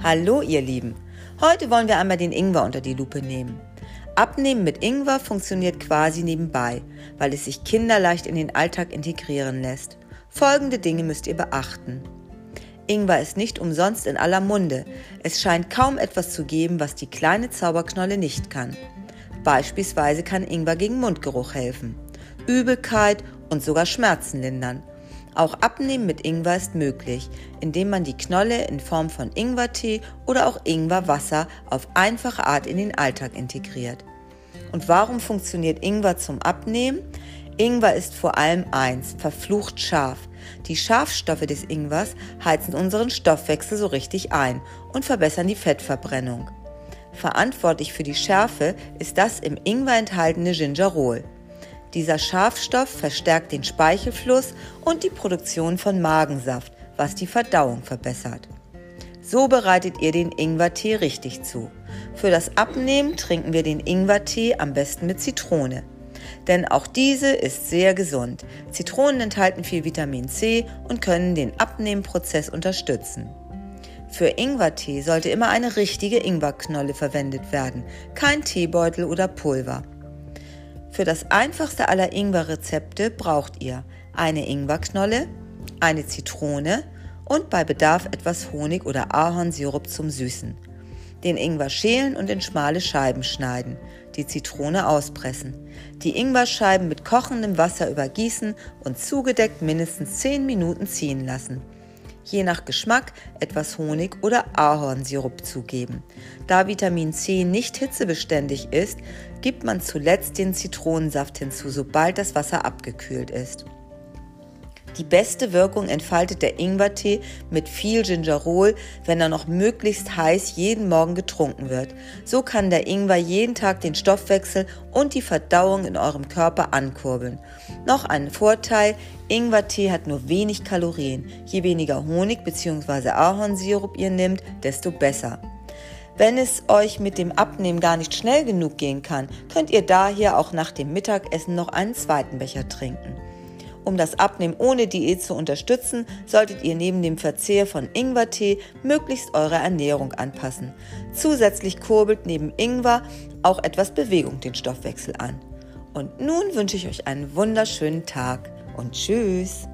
Hallo ihr Lieben, heute wollen wir einmal den Ingwer unter die Lupe nehmen. Abnehmen mit Ingwer funktioniert quasi nebenbei, weil es sich kinderleicht in den Alltag integrieren lässt. Folgende Dinge müsst ihr beachten. Ingwer ist nicht umsonst in aller Munde. Es scheint kaum etwas zu geben, was die kleine Zauberknolle nicht kann. Beispielsweise kann Ingwer gegen Mundgeruch helfen, Übelkeit und sogar Schmerzen lindern auch Abnehmen mit Ingwer ist möglich, indem man die Knolle in Form von Ingwertee oder auch Ingwerwasser auf einfache Art in den Alltag integriert. Und warum funktioniert Ingwer zum Abnehmen? Ingwer ist vor allem eins, verflucht scharf. Die Schafstoffe des Ingwers heizen unseren Stoffwechsel so richtig ein und verbessern die Fettverbrennung. Verantwortlich für die Schärfe ist das im Ingwer enthaltene Gingerol. Dieser Schafstoff verstärkt den Speichelfluss und die Produktion von Magensaft, was die Verdauung verbessert. So bereitet ihr den Ingwertee richtig zu. Für das Abnehmen trinken wir den Ingwertee am besten mit Zitrone. Denn auch diese ist sehr gesund. Zitronen enthalten viel Vitamin C und können den Abnehmprozess unterstützen. Für Ingwertee sollte immer eine richtige Ingwerknolle verwendet werden, kein Teebeutel oder Pulver. Für das einfachste aller Ingwer-Rezepte braucht ihr eine Ingwerknolle, eine Zitrone und bei Bedarf etwas Honig oder Ahornsirup zum Süßen. Den Ingwer schälen und in schmale Scheiben schneiden, die Zitrone auspressen, die Ingwerscheiben mit kochendem Wasser übergießen und zugedeckt mindestens 10 Minuten ziehen lassen je nach Geschmack etwas Honig oder Ahornsirup zugeben. Da Vitamin C nicht hitzebeständig ist, gibt man zuletzt den Zitronensaft hinzu, sobald das Wasser abgekühlt ist. Die beste Wirkung entfaltet der Ingwertee mit viel Gingerol, wenn er noch möglichst heiß jeden Morgen getrunken wird. So kann der Ingwer jeden Tag den Stoffwechsel und die Verdauung in eurem Körper ankurbeln. Noch ein Vorteil, Ingwertee hat nur wenig Kalorien. Je weniger Honig bzw. Ahornsirup ihr nehmt, desto besser. Wenn es euch mit dem Abnehmen gar nicht schnell genug gehen kann, könnt ihr daher auch nach dem Mittagessen noch einen zweiten Becher trinken. Um das Abnehmen ohne Diät zu unterstützen, solltet ihr neben dem Verzehr von Ingwertee möglichst eure Ernährung anpassen. Zusätzlich kurbelt neben Ingwer auch etwas Bewegung den Stoffwechsel an. Und nun wünsche ich euch einen wunderschönen Tag und tschüss.